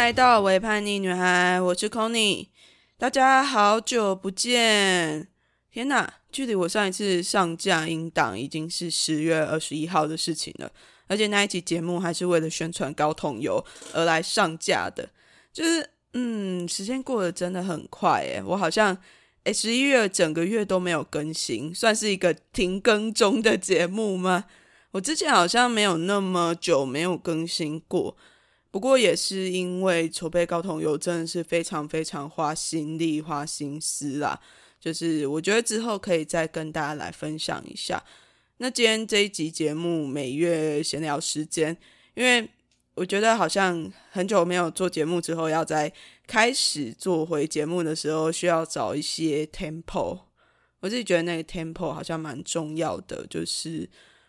来到伪叛逆女孩，我是 Conny，大家好久不见！天哪，距离我上一次上架音档已经是十月二十一号的事情了，而且那一集节目还是为了宣传高筒油而来上架的。就是，嗯，时间过得真的很快诶，我好像诶十一月整个月都没有更新，算是一个停更中的节目吗？我之前好像没有那么久没有更新过。不过也是因为筹备高通油真的是非常非常花心力、花心思啦。就是我觉得之后可以再跟大家来分享一下。那今天这一集节目每月闲聊时间，因为我觉得好像很久没有做节目之后，要在开始做回节目的时候，需要找一些 tempo。我自己觉得那个 tempo 好像蛮重要的，就是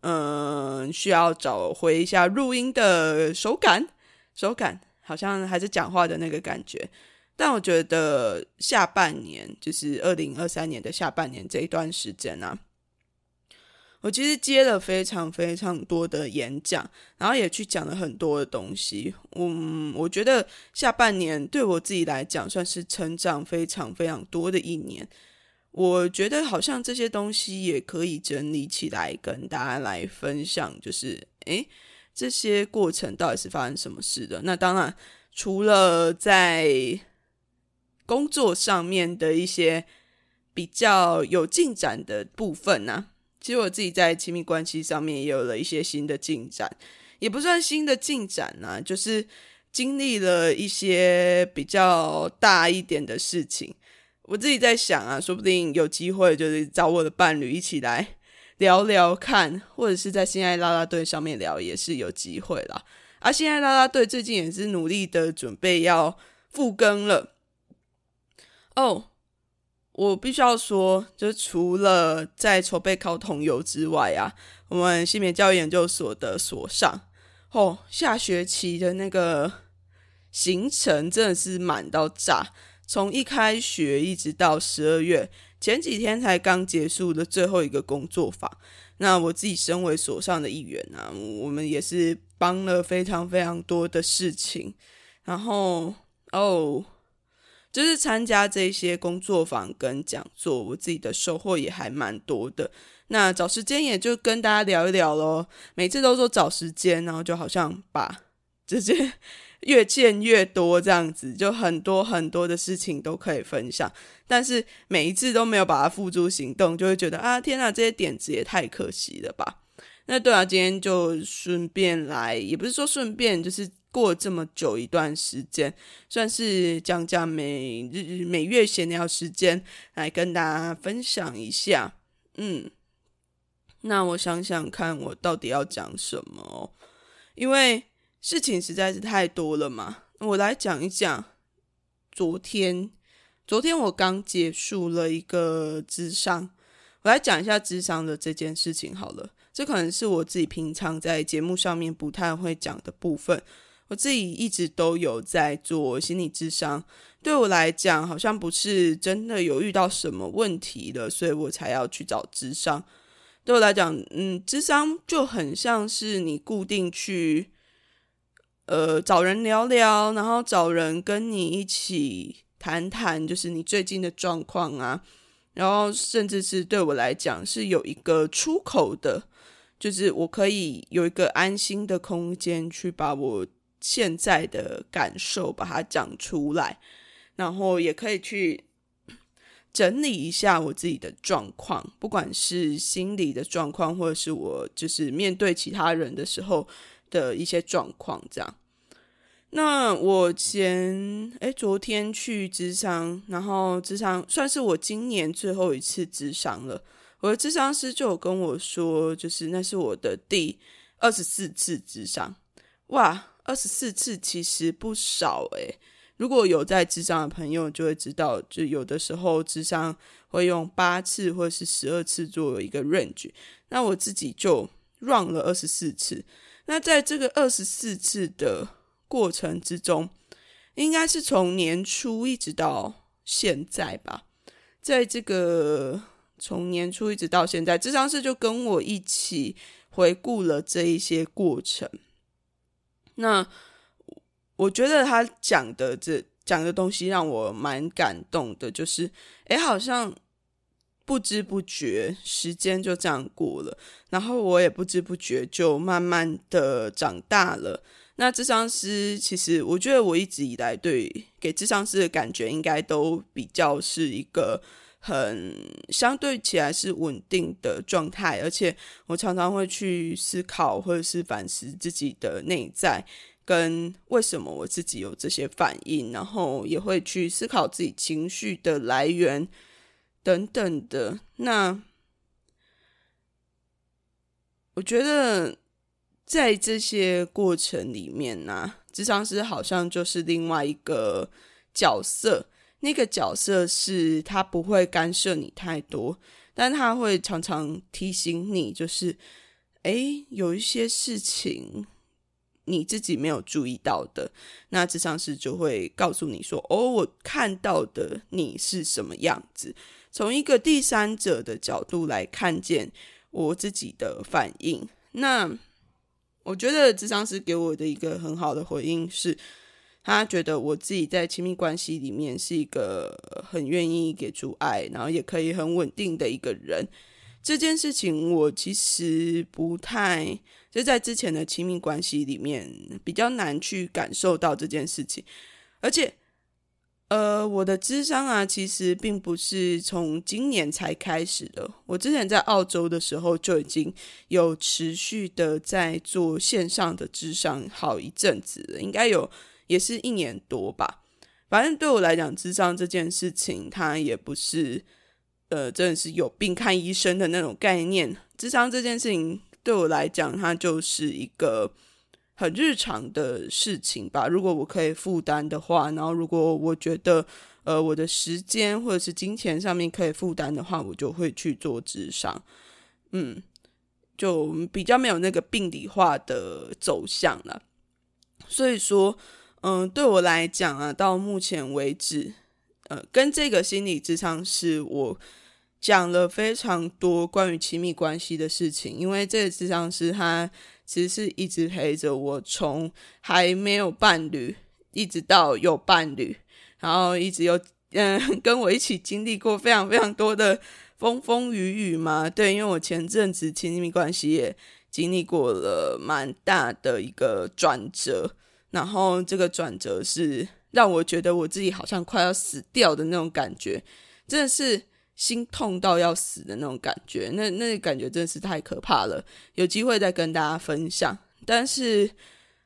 嗯，需要找回一下录音的手感。手感好像还是讲话的那个感觉，但我觉得下半年就是二零二三年的下半年这一段时间呢，我其实接了非常非常多的演讲，然后也去讲了很多的东西。嗯，我觉得下半年对我自己来讲算是成长非常非常多的一年。我觉得好像这些东西也可以整理起来跟大家来分享，就是诶。这些过程到底是发生什么事的？那当然，除了在工作上面的一些比较有进展的部分呢，其实我自己在亲密关系上面也有了一些新的进展，也不算新的进展呢，就是经历了一些比较大一点的事情。我自己在想啊，说不定有机会就是找我的伴侣一起来。聊聊看，或者是在心爱拉拉队上面聊也是有机会啦。而心爱拉拉队最近也是努力的准备要复更了。哦，我必须要说，就除了在筹备考统游之外啊，我们性别教育研究所的所上哦，下学期的那个行程真的是满到炸，从一开学一直到十二月。前几天才刚结束的最后一个工作坊，那我自己身为所上的一员啊，我们也是帮了非常非常多的事情，然后哦，就是参加这些工作坊跟讲座，我自己的收获也还蛮多的。那找时间也就跟大家聊一聊咯，每次都说找时间，然后就好像把这些。越见越多，这样子就很多很多的事情都可以分享，但是每一次都没有把它付诸行动，就会觉得啊，天哪，这些点子也太可惜了吧？那对啊，今天就顺便来，也不是说顺便，就是过这么久一段时间，算是讲讲每日每月闲聊时间，来跟大家分享一下。嗯，那我想想看，我到底要讲什么？因为。事情实在是太多了嘛，我来讲一讲。昨天，昨天我刚结束了一个智商，我来讲一下智商的这件事情好了。这可能是我自己平常在节目上面不太会讲的部分。我自己一直都有在做心理智商，对我来讲，好像不是真的有遇到什么问题了，所以我才要去找智商。对我来讲，嗯，智商就很像是你固定去。呃，找人聊聊，然后找人跟你一起谈谈，就是你最近的状况啊。然后，甚至是对我来讲是有一个出口的，就是我可以有一个安心的空间去把我现在的感受把它讲出来，然后也可以去整理一下我自己的状况，不管是心理的状况，或者是我就是面对其他人的时候的一些状况，这样。那我前哎，昨天去智商，然后智商算是我今年最后一次智商了。我的智商师就有跟我说，就是那是我的第二十四次智商。哇，二十四次其实不少诶。如果有在智商的朋友就会知道，就有的时候智商会用八次或者是十二次作为一个 range。那我自己就 run 了二十四次。那在这个二十四次的过程之中，应该是从年初一直到现在吧。在这个从年初一直到现在，智商师就跟我一起回顾了这一些过程。那我觉得他讲的这讲的东西让我蛮感动的，就是哎，好像不知不觉时间就这样过了，然后我也不知不觉就慢慢的长大了。那智商师其实，我觉得我一直以来对给智商师的感觉，应该都比较是一个很相对起来是稳定的状态，而且我常常会去思考或者是反思自己的内在。跟为什么我自己有这些反应，然后也会去思考自己情绪的来源等等的。那我觉得在这些过程里面呢，智商师好像就是另外一个角色。那个角色是他不会干涉你太多，但他会常常提醒你，就是哎，有一些事情。你自己没有注意到的，那智商师就会告诉你说：“哦，我看到的你是什么样子？从一个第三者的角度来看见我自己的反应。”那我觉得智商师给我的一个很好的回应是，他觉得我自己在亲密关系里面是一个很愿意给出爱，然后也可以很稳定的一个人。这件事情我其实不太。就在之前的亲密关系里面，比较难去感受到这件事情，而且，呃，我的智商啊，其实并不是从今年才开始的。我之前在澳洲的时候就已经有持续的在做线上的智商好一阵子了，应该有也是一年多吧。反正对我来讲，智商这件事情，它也不是呃，真的是有病看医生的那种概念。智商这件事情。对我来讲，它就是一个很日常的事情吧。如果我可以负担的话，然后如果我觉得呃我的时间或者是金钱上面可以负担的话，我就会去做智商。嗯，就比较没有那个病理化的走向了。所以说，嗯，对我来讲啊，到目前为止，呃，跟这个心理智商是我。讲了非常多关于亲密关系的事情，因为这个智商师他其实是一直陪着我，从还没有伴侣一直到有伴侣，然后一直有嗯 跟我一起经历过非常非常多的风风雨雨嘛。对，因为我前阵子亲密关系也经历过了蛮大的一个转折，然后这个转折是让我觉得我自己好像快要死掉的那种感觉，真的是。心痛到要死的那种感觉，那那感觉真的是太可怕了。有机会再跟大家分享。但是，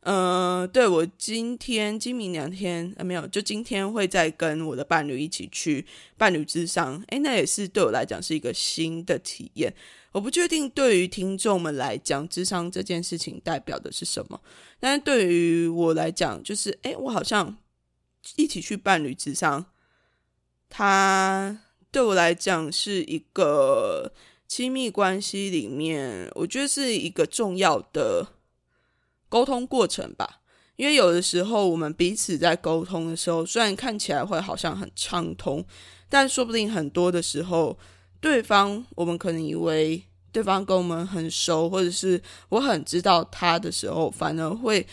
嗯，对我今天、今明两天啊，没有，就今天会再跟我的伴侣一起去伴侣之上。诶，那也是对我来讲是一个新的体验。我不确定对于听众们来讲，智商这件事情代表的是什么，但是对于我来讲，就是诶，我好像一起去伴侣之上，他。对我来讲，是一个亲密关系里面，我觉得是一个重要的沟通过程吧。因为有的时候，我们彼此在沟通的时候，虽然看起来会好像很畅通，但说不定很多的时候，对方我们可能以为对方跟我们很熟，或者是我很知道他的时候，反而会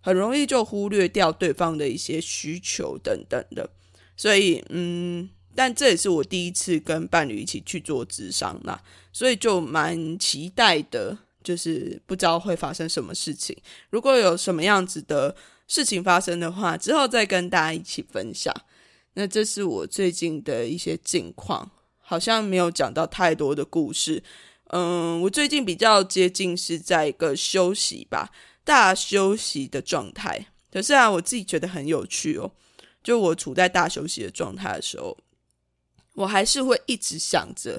很容易就忽略掉对方的一些需求等等的。所以，嗯。但这也是我第一次跟伴侣一起去做智商啦，所以就蛮期待的，就是不知道会发生什么事情。如果有什么样子的事情发生的话，之后再跟大家一起分享。那这是我最近的一些近况，好像没有讲到太多的故事。嗯，我最近比较接近是在一个休息吧，大休息的状态。可是啊，我自己觉得很有趣哦，就我处在大休息的状态的时候。我还是会一直想着，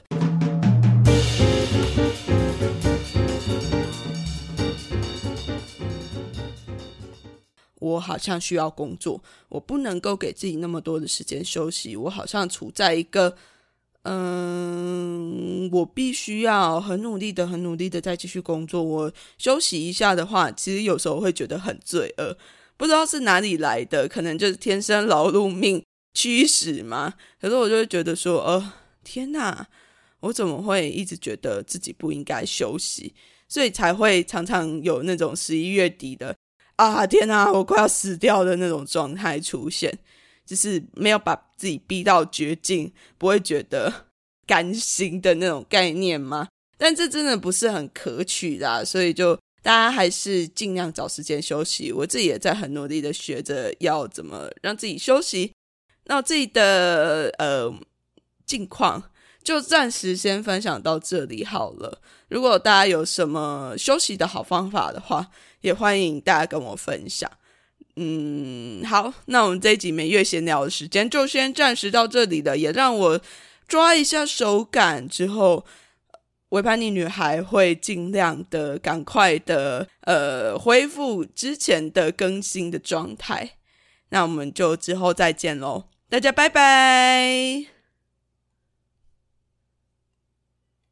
我好像需要工作，我不能够给自己那么多的时间休息。我好像处在一个，嗯，我必须要很努力的、很努力的再继续工作。我休息一下的话，其实有时候会觉得很罪恶，不知道是哪里来的，可能就是天生劳碌命。驱使吗？可是我就会觉得说，呃，天哪，我怎么会一直觉得自己不应该休息？所以才会常常有那种十一月底的啊天哪，我快要死掉的那种状态出现，就是没有把自己逼到绝境，不会觉得 甘心的那种概念吗？但这真的不是很可取的，所以就大家还是尽量找时间休息。我自己也在很努力的学着要怎么让自己休息。那自己的呃近况就暂时先分享到这里好了。如果大家有什么休息的好方法的话，也欢迎大家跟我分享。嗯，好，那我们这一集每月闲聊的时间就先暂时到这里了，也让我抓一下手感之后。维叛逆女孩会尽量的赶快的呃恢复之前的更新的状态，那我们就之后再见喽，大家拜拜。